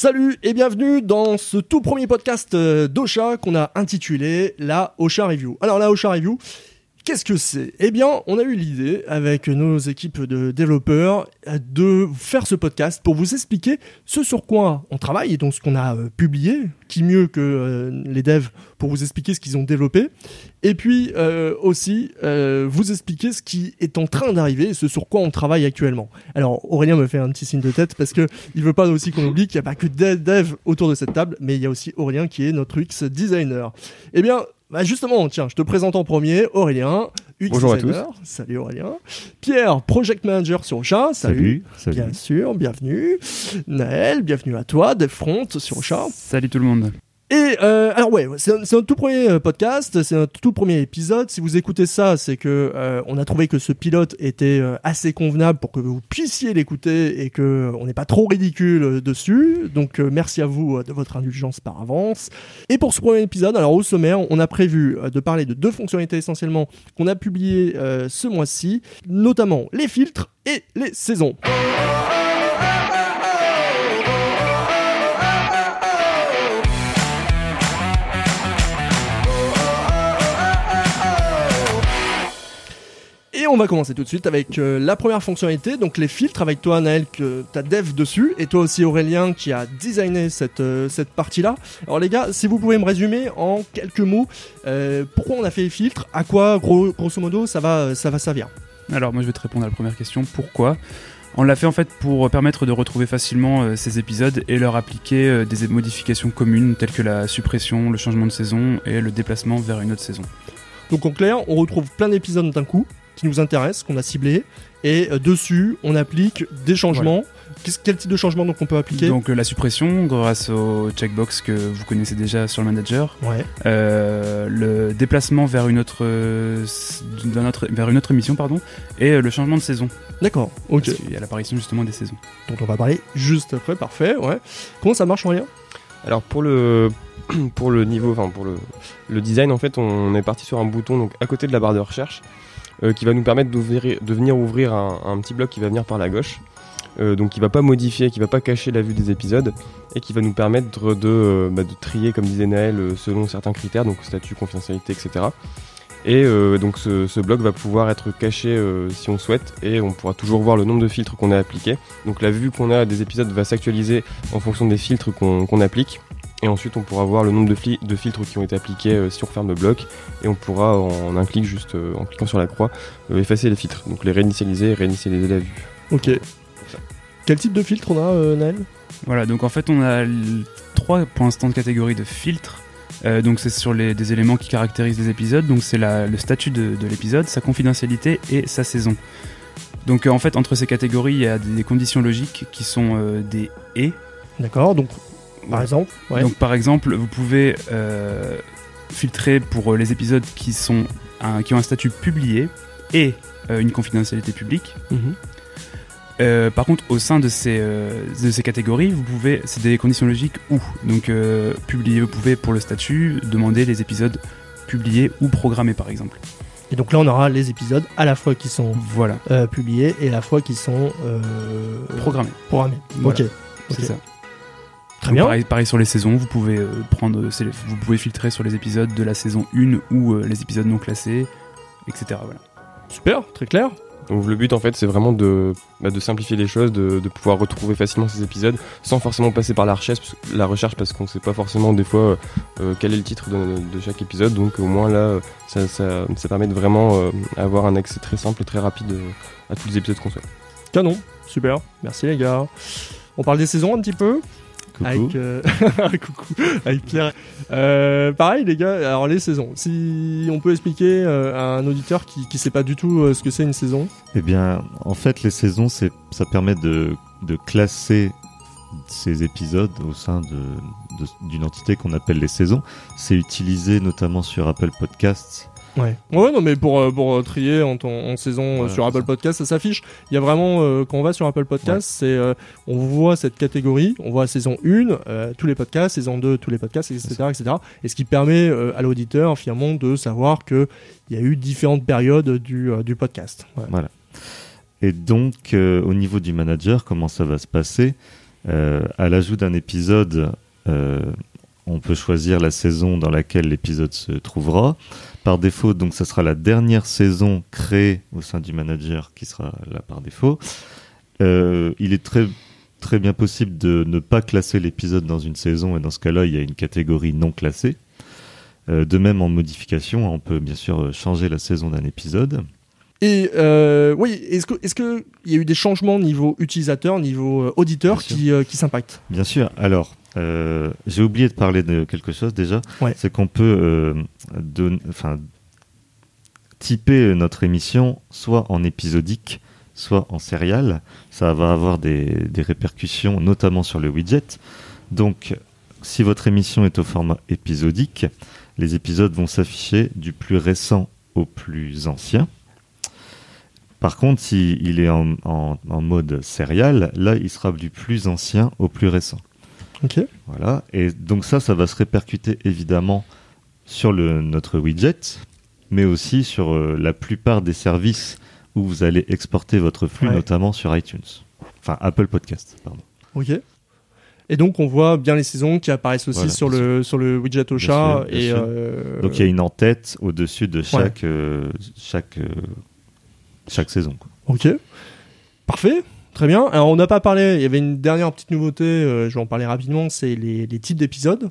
Salut et bienvenue dans ce tout premier podcast euh, d'Ocha qu'on a intitulé la Ocha Review. Alors la Ocha Review, Qu'est-ce que c'est? Eh bien, on a eu l'idée avec nos équipes de développeurs de faire ce podcast pour vous expliquer ce sur quoi on travaille et donc ce qu'on a euh, publié. Qui mieux que euh, les devs pour vous expliquer ce qu'ils ont développé et puis euh, aussi vous expliquer ce qui est en train d'arriver, ce sur quoi on travaille actuellement. Alors Aurélien me fait un petit signe de tête parce que il veut pas aussi qu'on oublie qu'il n'y a pas que des devs autour de cette table, mais il y a aussi Aurélien qui est notre UX designer. Eh bien, bah justement, tiens, je te présente en premier Aurélien, UX Bonjour designer. à tous. Salut Aurélien. Pierre, project manager sur Ocha. Salut. Salut. Bien sûr, bienvenue. Naël, bienvenue à toi, DevFront sur Ocha. Salut tout le monde. Et euh, alors ouais, c'est un, tout premier euh, podcast, c'est un tout premier épisode. Si vous écoutez ça, c'est que euh, on a trouvé que ce pilote était euh, assez convenable pour que vous puissiez l'écouter et que euh, on n'est pas trop ridicule dessus. Donc merci à vous de votre indulgence par avance. Et pour ce premier épisode, alors au sommaire, on a prévu de parler de deux fonctionnalités essentiellement qu'on a publiées ce mois-ci, notamment les filtres et les saisons. Va commencer tout de suite avec euh, la première fonctionnalité, donc les filtres, avec toi Naël que t'as dev dessus, et toi aussi Aurélien qui a designé cette, euh, cette partie-là. Alors les gars, si vous pouvez me résumer en quelques mots, euh, pourquoi on a fait les filtres, à quoi gros, grosso modo ça va, ça va servir Alors moi je vais te répondre à la première question. Pourquoi? On l'a fait en fait pour permettre de retrouver facilement ces épisodes et leur appliquer des modifications communes telles que la suppression, le changement de saison et le déplacement vers une autre saison. Donc en clair, on retrouve plein d'épisodes d'un coup qui nous intéressent, qu'on a ciblés, et euh, dessus on applique des changements. Quel type de changement donc on peut appliquer? Donc euh, la suppression grâce au checkbox que vous connaissez déjà sur le manager, Ouais. Euh, le déplacement vers une autre, d'un autre- vers une autre émission pardon, et le changement de saison. D'accord. Ok. Parce qu'il y a l'apparition justement des saisons. dont on va parler juste après, parfait, ouais. Comment ça marche en lien Alors pour le pour le niveau, enfin pour le, le design en fait, on est parti sur un bouton donc à côté de la barre de recherche euh, qui va nous permettre de venir ouvrir un, petit bloc qui va venir par la gauche. euh, donc qui va pas modifier, qui va pas cacher la vue des épisodes et qui va nous permettre de, euh, bah, trier comme disait Naël euh, selon certains critères, donc statut, confidentialité, etc. Et euh, donc ce, bloc va pouvoir être caché euh, si on souhaite et on pourra toujours voir le nombre de filtres qu'on a appliqués. Donc la vue qu'on a des épisodes va s'actualiser en fonction des filtres qu'on applique. Et ensuite, on pourra voir le nombre de, filtres qui ont été appliqués euh, si on referme le bloc. Et on pourra, en un clic, juste euh, en cliquant sur la croix, euh, effacer les filtres. Donc les réinitialiser et réinitialiser la vue. Ok. Quel type de filtre on a, euh, Naël? Voilà, donc en fait on a trois pour l'instant de catégories de filtres. Euh, donc c'est sur les, des éléments qui caractérisent les épisodes. Donc c'est le statut de, de l'épisode, sa confidentialité et sa saison. Donc euh, en fait entre ces catégories il y a des conditions logiques qui sont euh, des et. D'accord, donc par exemple, ouais. Donc par exemple vous pouvez euh, filtrer pour euh, les épisodes qui sont un- qui ont un statut publié et euh, une confidentialité publique. Mhm. Euh, par contre, au sein de ces, euh, de ces catégories, vous pouvez, c'est des conditions logiques ou. Donc, euh, publier, vous pouvez pour le statut demander les épisodes publiés ou programmés, par exemple. Et donc là, on aura les épisodes à la fois qui sont Voilà, publiés et à la fois qui sont programmés. programmés. Voilà. Ok. C'est ça. Très Donc, bien. Pareil, pareil sur les saisons, vous pouvez euh, prendre, c'est- vous pouvez filtrer sur les épisodes de la saison 1 ou euh, les épisodes non classés, etc. Voilà. Super, très clair. Donc le but en fait c'est vraiment de, bah, de simplifier les choses, de, de pouvoir retrouver facilement ces épisodes sans forcément passer par la recherche, la recherche parce qu'on sait pas forcément des fois euh, quel est le titre de, de chaque épisode. Donc au moins là euh, ça, ça, ça permet de vraiment euh, avoir un accès très simple et très rapide euh, à tous les épisodes qu'on souhaite. Canon. Super. Merci les gars. On parle des saisons un petit peu Coucou. avec euh, coucou avec Pierre. Euh, pareil les gars. Alors les saisons. Si on peut expliquer euh, à un auditeur qui qui sait pas du tout ce que c'est une saison. Eh bien, en fait, les saisons, c'est, ça permet de, de classer ces épisodes au sein de, de- d'une entité qu'on appelle les saisons. C'est utilisé notamment sur Apple Podcasts. Ouais. Ouais, non, mais pour, euh, pour euh, trier en, saison euh, Voilà, sur Apple ça. Podcast, ça s'affiche. Il y a vraiment, euh, quand on va sur Apple Podcast, c'est, euh, on voit cette catégorie, on voit saison 1, euh, tous les podcasts, saison 2, tous les podcasts, etc., etc. Et ce qui permet à l'auditeur, finalement, de savoir que il y a eu différentes périodes du, du podcast. Ouais. Et donc, au niveau du manager, comment ça va se passer? À l'ajout d'un épisode, on peut choisir la saison dans laquelle l'épisode se trouvera. Par défaut, donc, ça sera la dernière saison créée au sein du manager qui sera là par défaut. Euh, il est très bien possible de ne pas classer l'épisode dans une saison et dans ce cas-là, il y a une catégorie non classée. Euh, de même en modification, on peut bien sûr changer la saison d'un épisode. Et euh, oui, est-ce que est-ce que il y a eu des changements niveau utilisateur, niveau euh, auditeur qui euh, qui s'impactent? Bien sûr. Alors, euh, j'ai oublié de parler de quelque chose déjà. Ouais. C'est qu'on peut typer notre émission soit en épisodique, soit en serial. Ça va avoir des, des répercussions, notamment sur le widget. Donc, si votre émission est au format épisodique, les épisodes vont s'afficher du plus récent au plus ancien. Par contre, s'il est en, en- en mode serial, là, il sera du plus ancien au plus récent. Ok. Voilà. Et donc ça, ça va se répercuter évidemment sur le, notre widget, mais aussi sur euh, la plupart des services où vous allez exporter votre flux, Ouais. notamment sur iTunes. Enfin, Apple Podcast, pardon. Ok. Et donc on voit bien les saisons qui apparaissent aussi Voilà, sur le sur le widget au chat sûr, bien et euh, Donc il y a une en-tête au-dessus de chaque, euh, chaque, chaque saison. Ok. Parfait. Très bien. Alors, on n'a pas parlé, il y avait une dernière petite nouveauté, euh, je vais en parler rapidement, c'est les types d'épisodes.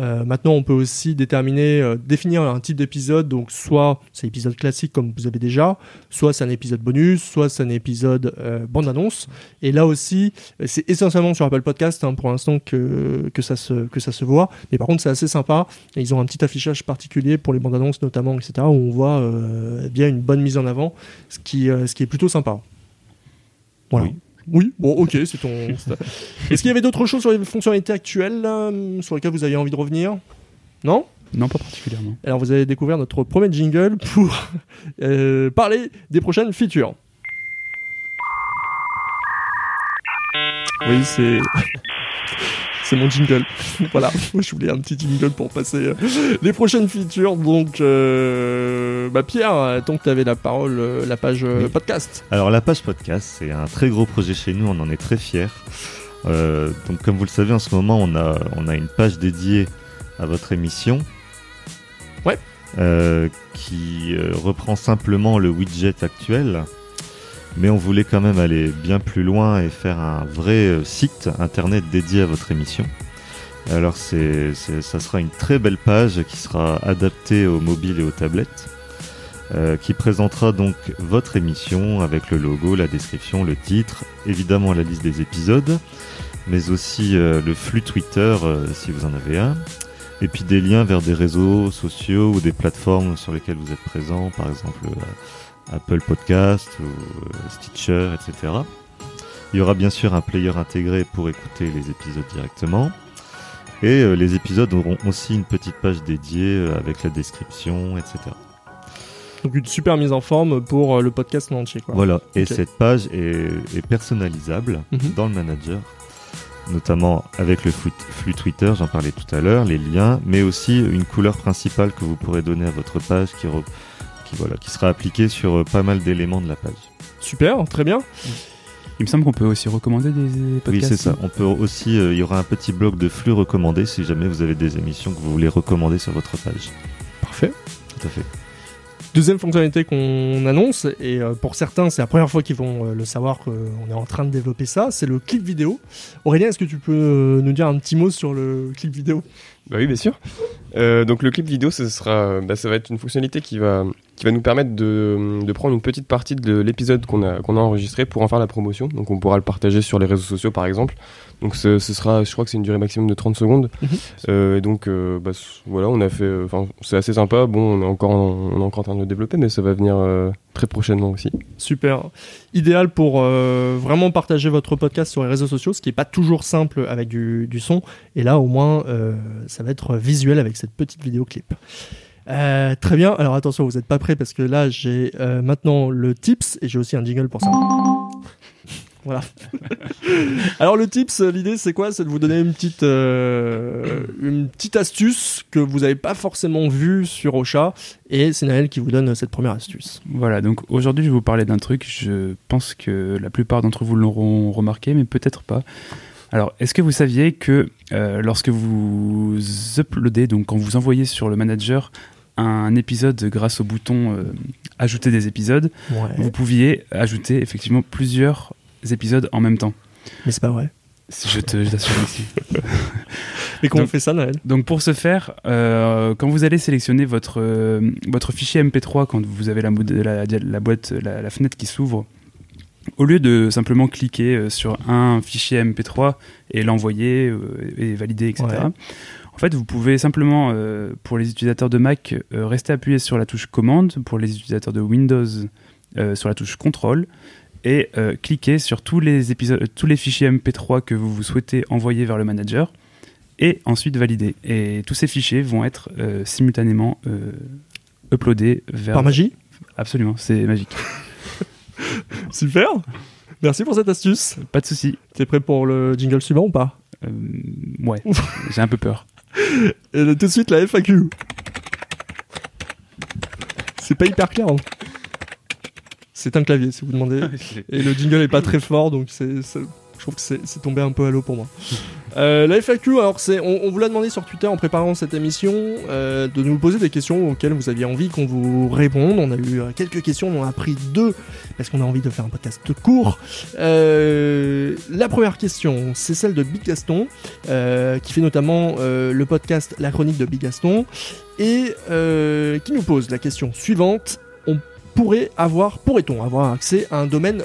Euh, maintenant, on peut aussi déterminer, euh, définir un type d'épisode. Donc, soit c'est épisode classique comme vous avez déjà, soit c'est un épisode bonus, soit c'est un épisode euh, bande-annonce. Et là aussi, euh, c'est essentiellement sur Apple Podcast hein, pour l'instant que, que, ça se, que ça se voit. Mais par contre, c'est assez sympa. Ils ont un petit affichage particulier pour les bandes-annonces notamment, etc. où on voit euh, bien une bonne mise en avant, ce qui, ce qui est plutôt sympa. Voilà. Oui. Oui, bon, ok, c'est ton. Est-ce qu'il y avait d'autres choses sur les fonctionnalités actuelles sur lesquelles vous aviez envie de revenir? Non? Non, pas particulièrement. Alors vous allez découvrir notre premier jingle pour euh, parler des prochaines features. Oui, c'est. C'est mon jingle. voilà, je voulais un petit jingle pour passer euh, les prochaines features. Donc, euh, bah Pierre, tant que tu avais la parole, euh, la page Oui. podcast. Alors la page podcast, c'est un très gros projet chez nous, on en est très fiers. Euh, donc comme vous le savez, en ce moment, on a, on a une page dédiée à votre émission. Ouais. Euh, qui reprend simplement le widget actuel. Mais on voulait quand même aller bien plus loin et faire un vrai euh, site internet dédié à votre émission. Alors c'est, ça sera une très belle page qui sera adaptée aux mobiles et aux tablettes. euh, qui présentera donc votre émission avec le logo, la description, le titre, évidemment la liste des épisodes, mais aussi euh, le flux Twitter euh, si vous en avez un, et puis des liens vers des réseaux sociaux ou des plateformes sur lesquelles vous êtes présent, par exemple euh, Apple Podcast ou euh, Stitcher, etc. Il y aura bien sûr un player intégré pour écouter les épisodes directement. Et euh, les épisodes auront aussi une petite page dédiée euh, avec la description, etc. Donc une super mise en forme pour le podcast en entier. Quoi. Voilà, et cette page est, est personnalisable Mhm. dans le manager, notamment avec le flux, Twitter, j'en parlais tout à l'heure, les liens, mais aussi une couleur principale que vous pourrez donner à votre page qui, re- qui, voilà, qui sera appliquée sur euh, pas mal d'éléments de la page. Super, très bien. Il me semble qu'on peut aussi recommander des podcasts. Oui, c'est ça. On peut aussi, euh, il y aura un petit bloc de flux recommandés si jamais vous avez des émissions que vous voulez recommander sur votre page. Parfait. Tout à fait. Deuxième fonctionnalité qu'on annonce, et euh, pour certains, c'est la première fois qu'ils vont le savoir qu'on est en train de développer ça, c'est le clip vidéo. Aurélien, est-ce que tu peux nous dire un petit mot sur le clip vidéo? Bah oui, bien sûr. Euh, donc le clip vidéo, ce sera, bah, ça va être une fonctionnalité qui va, qui va nous permettre de, de prendre une petite partie de l'épisode qu'on a, qu'on a enregistré pour en faire la promotion. Donc on pourra le partager sur les réseaux sociaux, par exemple. Donc ce, ce sera, je crois que c'est une durée maximum de 30 secondes. Mhm. Euh, et donc euh, bah, voilà, on a fait, euh, enfin c'est assez sympa. Bon, on est encore, en, on est encore en train de le développer, mais ça va venir euh, très prochainement aussi. Super. Idéal pour vraiment partager votre podcast sur les réseaux sociaux, ce qui n'est pas toujours simple avec du, du son. Et là, au moins, ça va être visuel avec cette petite vidéo clip. Euh, très bien. Alors attention, vous n'êtes pas prêts parce que là, j'ai euh, maintenant le tips et j'ai aussi un jingle pour ça. Voilà. Alors le tips, l'idée c'est quoi? C'est de vous donner une petite, euh, une petite astuce que vous n'avez pas forcément vue sur Ocha et c'est Naël qui vous donne cette première astuce. Voilà, donc aujourd'hui je vais vous parler d'un truc, je pense que la plupart d'entre vous l'auront remarqué, mais peut-être pas. Alors, est-ce que vous saviez que lorsque vous uploadez, donc quand vous envoyez sur le manager un épisode grâce au bouton euh, ajouter des épisodes, vous pouviez ajouter effectivement plusieurs épisodes en même temps. Mais c'est pas vrai. Je te t'assure ici. Mais comment on fait ça, Noël? Donc pour ce faire, euh, quand vous allez sélectionner votre, euh, votre fichier MP3, quand vous avez la, mod- la, la boîte, la, la fenêtre qui s'ouvre, au lieu de simplement cliquer sur un fichier MP3 et l'envoyer et valider, etc., Ouais. En fait, vous pouvez simplement, euh, pour les utilisateurs de Mac, euh, rester appuyé sur la touche commande, pour les utilisateurs de Windows, euh, sur la touche contrôle, et cliquer sur tous les, épisodes, tous les fichiers MP3 que vous, vous souhaitez envoyer vers le manager et ensuite valider. Et tous ces fichiers vont être simultanément uploadés vers. Par magie? Absolument, c'est magique. Super Merci pour cette astuce. Pas de souci. T'es prêt pour le jingle suivant ou pas? Euh, ouais, j'ai un peu peur. Et là, tout de suite, la FAQ. C'est pas hyper clair. hein. C'est un clavier, si vous demandez. Et le jingle est pas très fort, donc c'est, trouve que c'est, tombé un peu à l'eau pour moi. Euh, la FAQ, alors c'est, on, vous l'a demandé sur Twitter en préparant cette émission euh, de nous poser des questions auxquelles vous aviez envie qu'on vous réponde. On a eu euh, quelques questions, on en a pris deux parce qu'on a envie de faire un podcast court. La première question, c'est celle de Big Gaston, qui fait notamment le podcast La Chronique de Big Gaston, et qui nous pose la question suivante on pourrait avoir, pourrait-on avoir accès à un domaine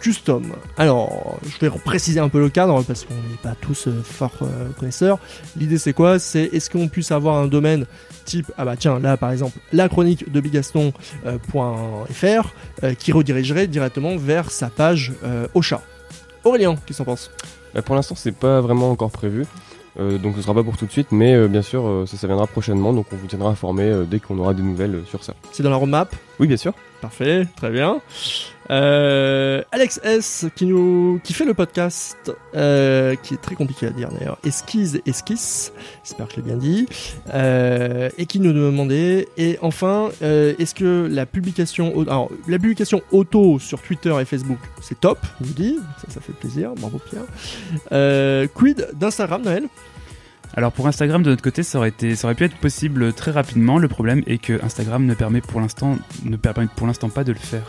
custom Alors, je vais préciser un peu le cadre parce qu'on n'est pas tous euh, forts euh, connaisseurs. L'idée c'est quoi? C'est est-ce qu'on puisse avoir un domaine type ah bah tiens là par exemple la chronique de bigaston.fr euh, qui redirigerait directement vers sa page euh, Ocha. Aurélien, qu'est-ce que t'en penses? Bah, pour l'instant, c'est pas vraiment encore prévu. Euh, donc ce sera pas pour tout de suite, mais euh, bien sûr, euh, ça, ça viendra prochainement. Donc on vous tiendra informé euh, dès qu'on aura des nouvelles euh, sur ça. C'est dans la roadmap? Oui, bien sûr. Parfait, très bien. Euh, Alex S qui fait le podcast euh, qui est très compliqué à dire d'ailleurs. Esquisse esquisse j'espère que bien dit. Euh, et qui nous demandait et enfin est-ce que la publication auto sur Twitter et Facebook c'est top il nous dit ça ça fait plaisir bravo Pierre. Quid d'Instagram Noël? Alors pour Instagram de notre côté, ça aurait été, ça aurait pu être possible très rapidement. Le problème est que Instagram ne permet pour l'instant, ne permet pour l'instant pas de le faire.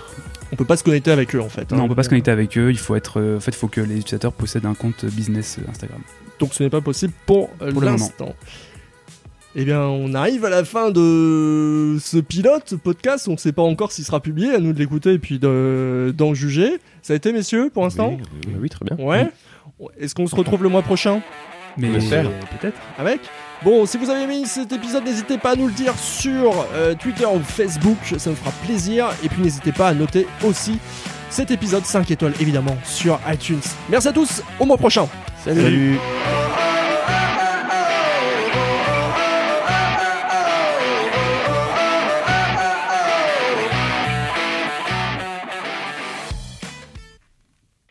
on peut pas se connecter avec eux en fait Non, hein. on peut pas se connecter avec eux. Il faut être, euh, en fait, il faut que les utilisateurs possèdent un compte business euh, Instagram. Donc ce n'est pas possible pour, euh, Pour l'instant. Eh bien, on arrive à la fin de ce pilote podcast. On ne sait pas encore s'il sera publié. À nous de l'écouter et puis de- d'en juger. Ça a été, messieurs, pour l'instant? Oui, oui, oui. Oui, très bien. Ouais. Est-ce qu'on se retrouve le mois prochain? Mais peut-être. avec Bon, si vous avez aimé cet épisode, n'hésitez pas à nous le dire sur euh, Twitter ou Facebook. Ça me fera plaisir. Et puis, n'hésitez pas à noter aussi cet épisode 5 étoiles, évidemment, sur iTunes. Merci à tous. Au mois prochain. Salut.